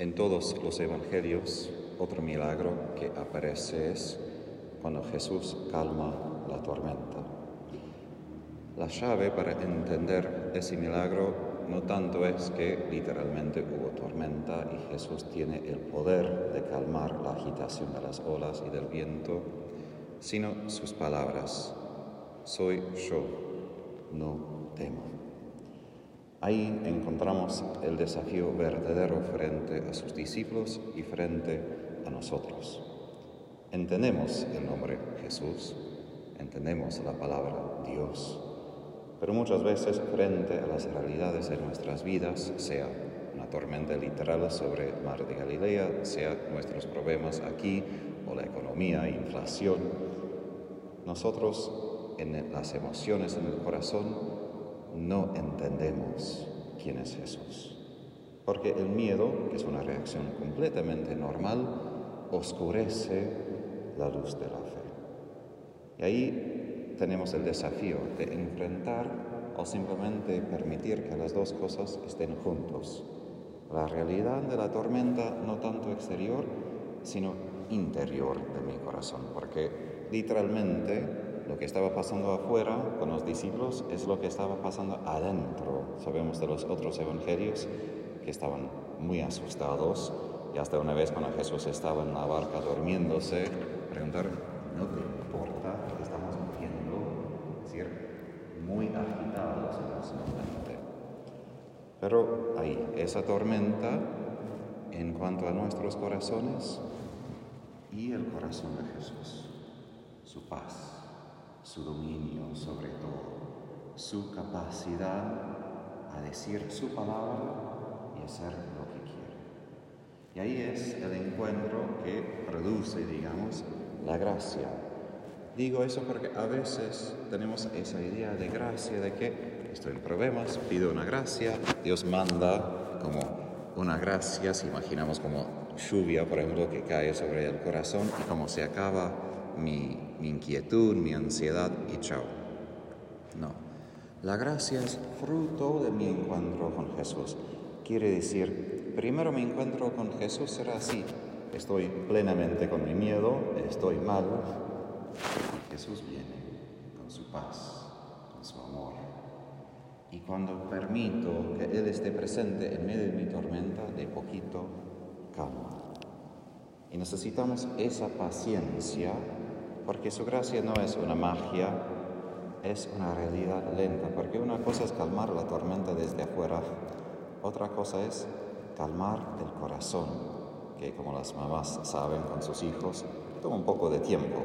En todos los evangelios, otro milagro que aparece es cuando Jesús calma la tormenta. La llave para entender ese milagro no tanto es que literalmente hubo tormenta y Jesús tiene el poder de calmar la agitación de las olas y del viento, sino sus palabras. Soy yo, no temo. Ahí encontramos el desafío verdadero frente a sus discípulos y frente a nosotros. Entendemos el nombre Jesús, entendemos la palabra Dios, pero muchas veces frente a las realidades de nuestras vidas, sea una tormenta literal sobre el mar de Galilea, sea nuestros problemas aquí o la economía, inflación, nosotros en las emociones en el corazón no entendemos quién es Jesús. Porque el miedo, que es una reacción completamente normal, oscurece la luz de la fe. Y ahí tenemos el desafío de enfrentar o simplemente permitir que las dos cosas estén juntos. La realidad de la tormenta no tanto exterior, sino interior de mi corazón, porque literalmente lo que estaba pasando afuera con los discípulos es lo que estaba pasando adentro. Sabemos de los otros evangelios que estaban muy asustados y hasta una vez cuando Jesús estaba en la barca durmiéndose, preguntaron, ¿no te importa que estamos viendo? Es decir, muy agitados emocionalmente. Pero ahí, esa tormenta en cuanto a nuestros corazones y el corazón de Jesús, su paz su dominio sobre todo, su capacidad a decir su palabra y hacer lo que quiere. Y ahí es el encuentro que produce, digamos, la gracia. Digo eso porque a veces tenemos esa idea de gracia, de que estoy en problemas, pido una gracia, Dios manda como una gracia, si imaginamos como lluvia, por ejemplo, que cae sobre el corazón y como se acaba mi, inquietud, mi ansiedad y chao. No. La gracia es fruto de mi encuentro con Jesús. Quiere decir, primero mi encuentro con Jesús será así. Estoy plenamente con mi miedo, estoy mal. Jesús viene con su paz, con su amor. Y cuando permito que Él esté presente en medio de mi tormenta, de poquito calma. Y necesitamos esa paciencia porque su gracia no es una magia, es una realidad lenta, porque una cosa es calmar la tormenta desde afuera, otra cosa es calmar el corazón, que como las mamás saben con sus hijos, toma un poco de tiempo.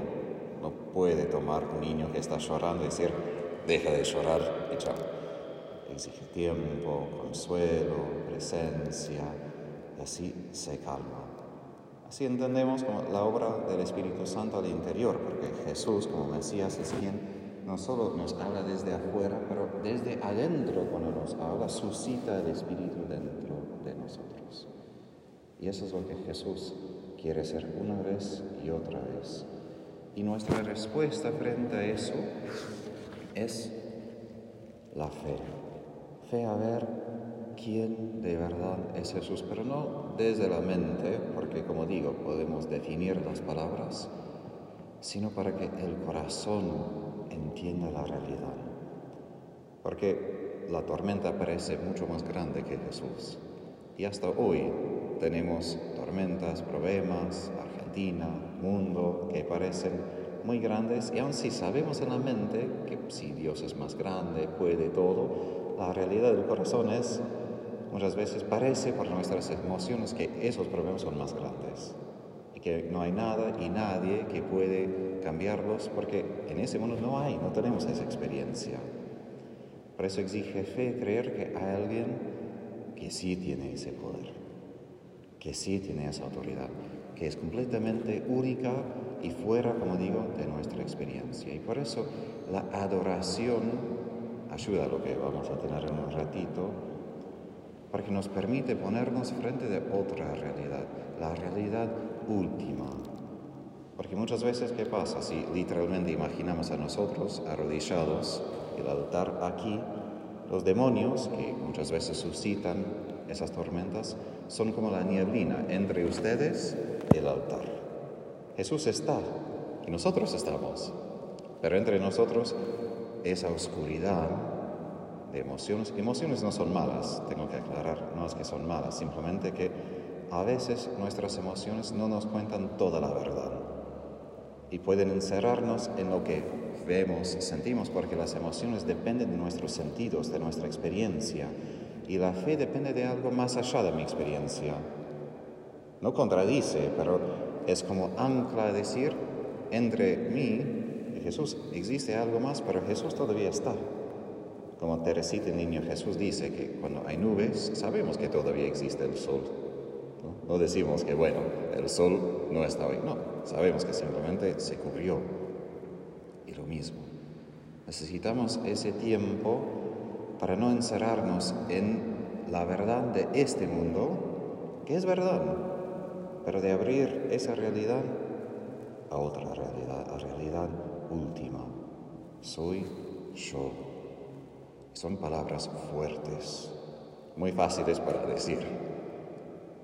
No puede tomar un niño que está llorando y decir, deja de llorar y chao. Exige tiempo, consuelo, presencia, y así se calma. Así entendemos la obra del Espíritu Santo al interior, porque Jesús, como Mesías, es quien no solo nos habla desde afuera, pero desde adentro, cuando nos habla, suscita el Espíritu dentro de nosotros. Y eso es lo que Jesús quiere hacer una vez y otra vez. Y nuestra respuesta frente a eso es la fe. Fe a ver quién de verdad es Jesús, pero no desde la mente, porque como digo, podemos definir las palabras, sino para que el corazón entienda la realidad. Porque la tormenta parece mucho más grande que Jesús. Y hasta hoy tenemos tormentas, problemas, Argentina, mundo, que parecen muy grandes y aun si sabemos en la mente que si Dios es más grande, puede todo, la realidad del corazón es Muchas veces parece por nuestras emociones que esos problemas son más grandes y que no hay nada y nadie que puede cambiarlos porque en ese mundo no hay, no tenemos esa experiencia. Por eso exige fe creer que hay alguien que sí tiene ese poder, que sí tiene esa autoridad, que es completamente única y fuera, como digo, de nuestra experiencia. Y por eso la adoración ayuda a lo que vamos a tener en un ratito, porque nos permite ponernos frente de otra realidad, la realidad última. Porque muchas veces, ¿qué pasa? Si literalmente imaginamos a nosotros arrodillados, el altar aquí, los demonios que muchas veces suscitan esas tormentas, son como la nieblina entre ustedes y el altar. Jesús está y nosotros estamos, pero entre nosotros esa oscuridad de emociones, emociones no son malas, tengo que aclarar, no es que son malas, simplemente que a veces nuestras emociones no nos cuentan toda la verdad y pueden encerrarnos en lo que vemos, sentimos, porque las emociones dependen de nuestros sentidos, de nuestra experiencia, y la fe depende de algo más allá de mi experiencia. No contradice, pero es como ancla a decir, entre mí y Jesús existe algo más, pero Jesús todavía está. Como Teresita, el niño Jesús dice que cuando hay nubes, sabemos que todavía existe el sol. No, decimos que, bueno, el sol no está hoy, no, sabemos que simplemente se cubrió y lo mismo. Necesitamos ese tiempo para no encerrarnos en la verdad de este mundo, que es verdad, pero de abrir esa realidad a otra realidad, a realidad última. Soy yo. Son palabras fuertes, muy fáciles para decir,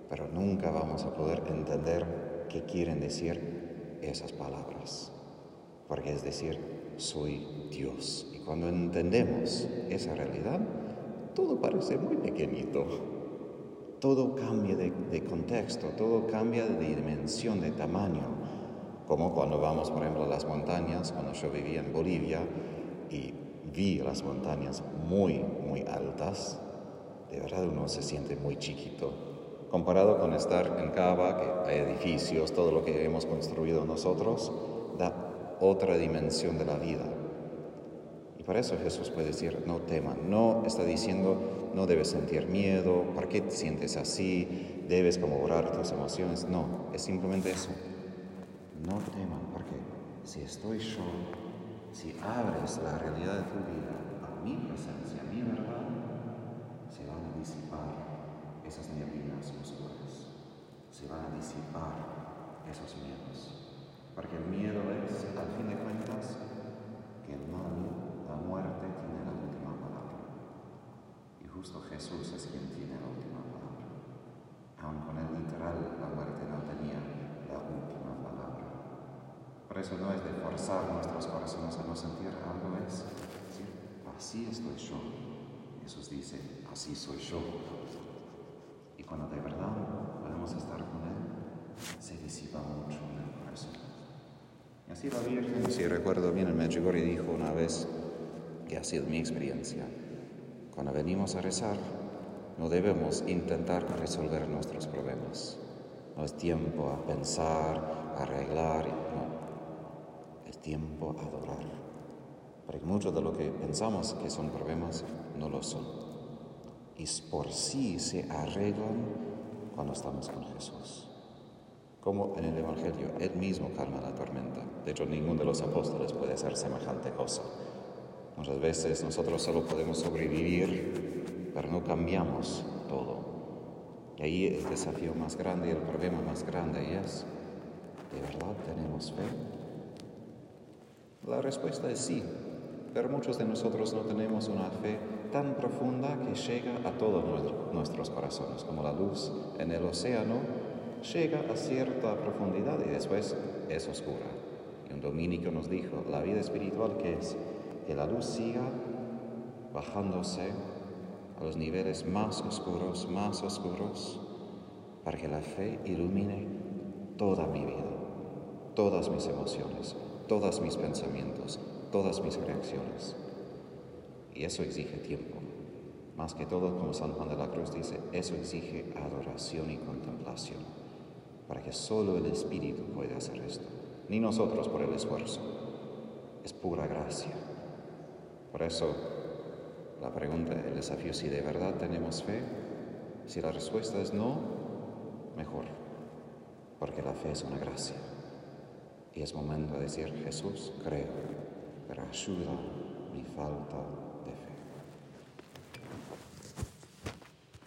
pero nunca vamos a poder entender qué quieren decir esas palabras porque es decir, soy Dios. Y cuando entendemos esa realidad, todo parece muy pequeñito. Todo cambia de, contexto, todo cambia de dimensión, de tamaño. Como cuando vamos, por ejemplo, a las montañas, cuando yo vivía en Bolivia y vi las montañas muy, muy altas, de verdad uno se siente muy chiquito. Comparado con estar en Cava, que hay edificios, todo lo que hemos construido nosotros, da otra dimensión de la vida. Y para eso Jesús puede decir, no teman, no está diciendo, no debes sentir miedo, ¿para qué te sientes así? Debes como tus emociones. No, es simplemente eso. No teman, porque si estoy yo, si abres la realidad de tu vida a mi presencia, a mi verdad, se van a disipar esas neblinas oscuras, se van a disipar esos miedos. Porque el miedo es, al fin de cuentas, que el mal, la muerte, tiene la última palabra. Y justo Jesús es quien tiene la última palabra. Aun con el literal, la muerte no tenía la última palabra. Por eso no es de forzar nuestros corazones a no sentir algo, es decir, así estoy yo. Jesús dice, así soy yo. Y cuando de verdad podemos estar con Él, se disipa mucho en el corazón. Así la Virgen, si recuerdo bien, el Medjugorje dijo una vez, que ha sido mi experiencia, cuando venimos a rezar, no debemos intentar resolver nuestros problemas. No es tiempo a pensar, a arreglar, no. Tiempo a adorar. Porque mucho de lo que pensamos que son problemas no lo son. Y por sí se arreglan cuando estamos con Jesús como en el Evangelio, Él mismo calma la tormenta. De hecho, ninguno de los apóstoles puede hacer semejante cosa. Muchas veces nosotros solo podemos sobrevivir, pero no cambiamos todo. Y ahí el desafío más grande y el problema más grande es, ¿de verdad tenemos fe? La respuesta es sí, pero muchos de nosotros no tenemos una fe tan profunda que llega a todos nuestros corazones, como la luz en el océano llega a cierta profundidad y después es oscura. Y un dominico nos dijo, la vida espiritual que es que la luz siga bajándose a los niveles más oscuros, más oscuros, para que la fe ilumine toda mi vida, todas mis emociones, todos mis pensamientos, todas mis reacciones. Y eso exige tiempo. Más que todo, como San Juan de la Cruz dice, eso exige adoración y contemplación para que solo el Espíritu pueda hacer esto, ni nosotros por el esfuerzo. Es pura gracia. Por eso la pregunta, el desafío, si de verdad tenemos fe, si la respuesta es no, mejor, porque la fe es una gracia. Y es momento de decir, Jesús, creo, pero ayuda mi falta